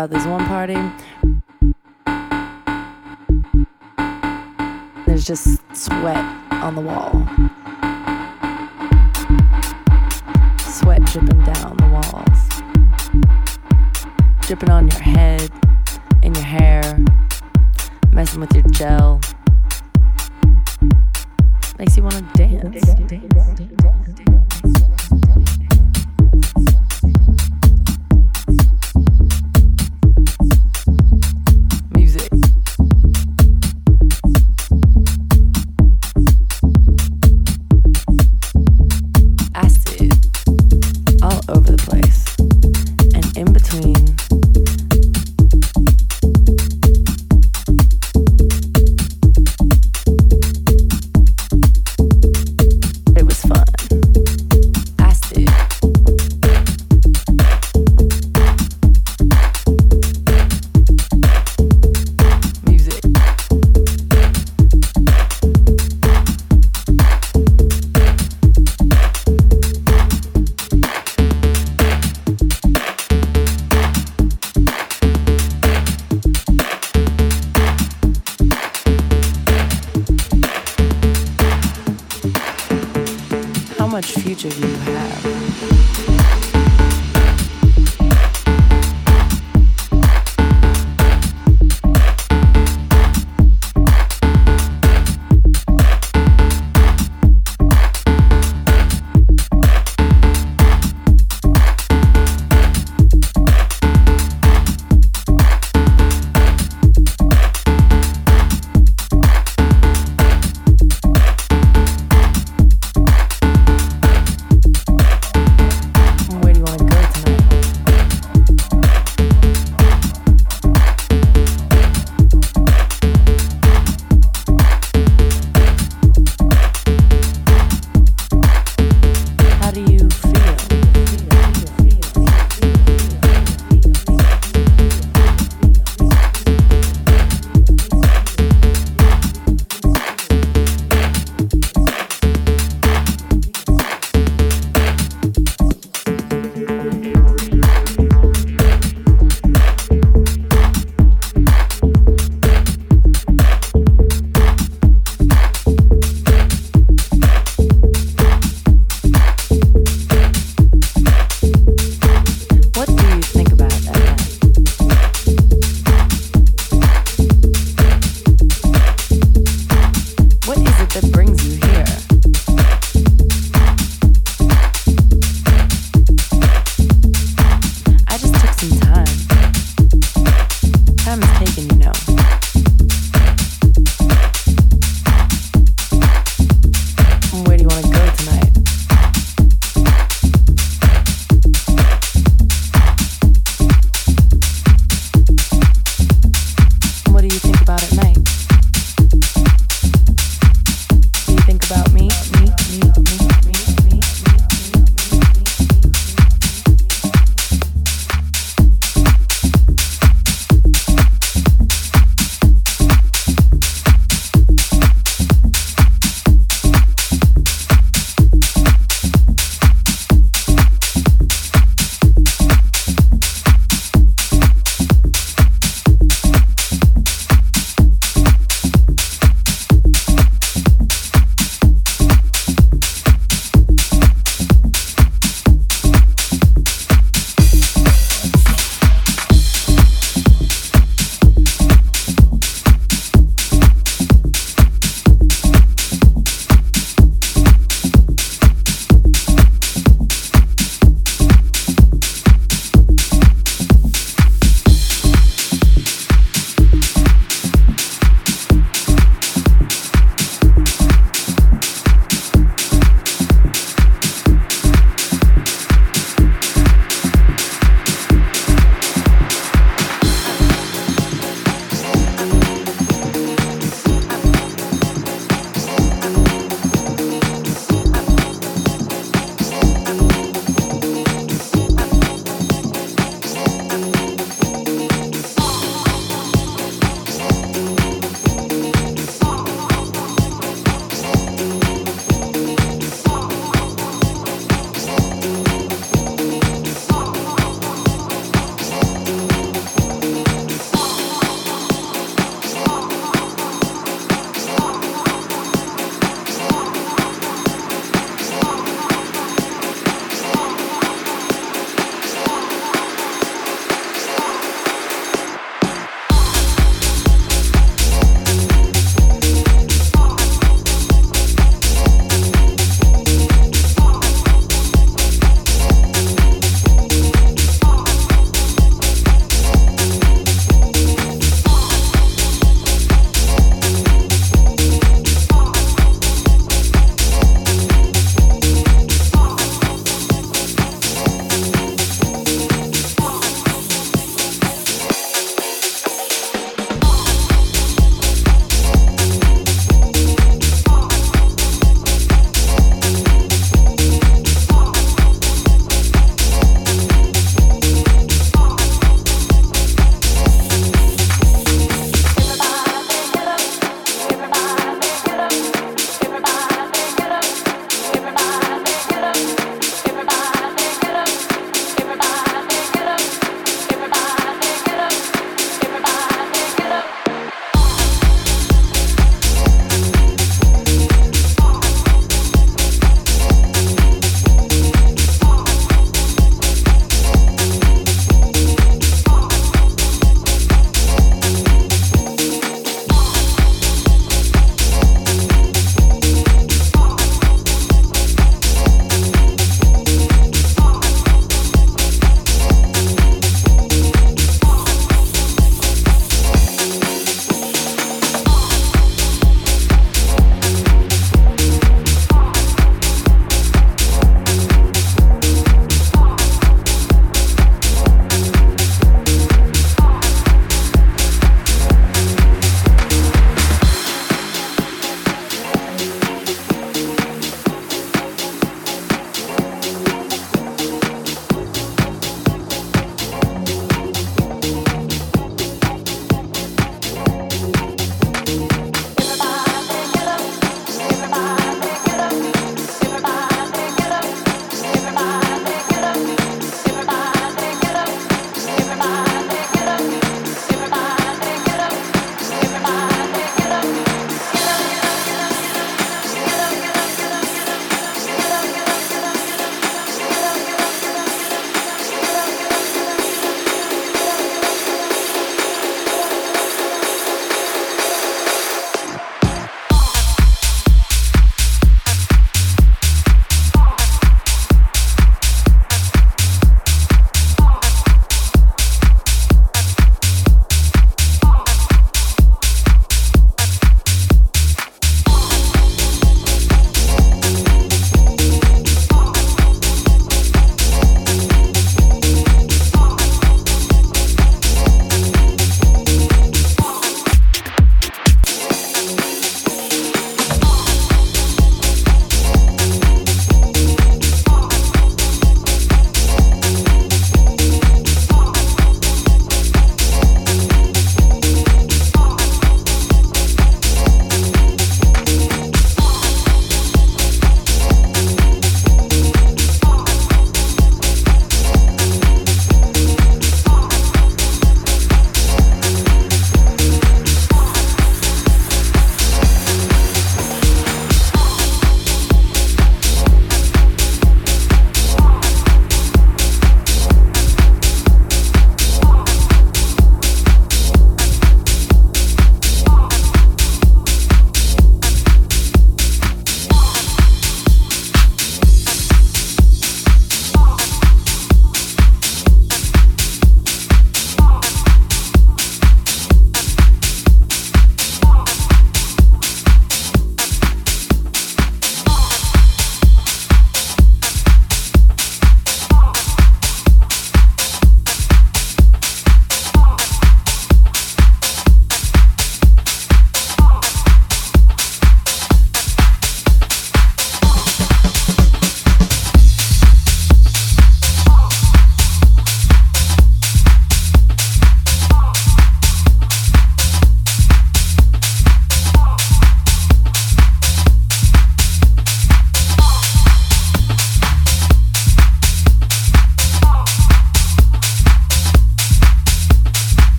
about this one party. There's just sweat on the wall. Sweat dripping down the walls. Dripping on your head, in your hair, messing with your gel. Makes you want to dance. Music.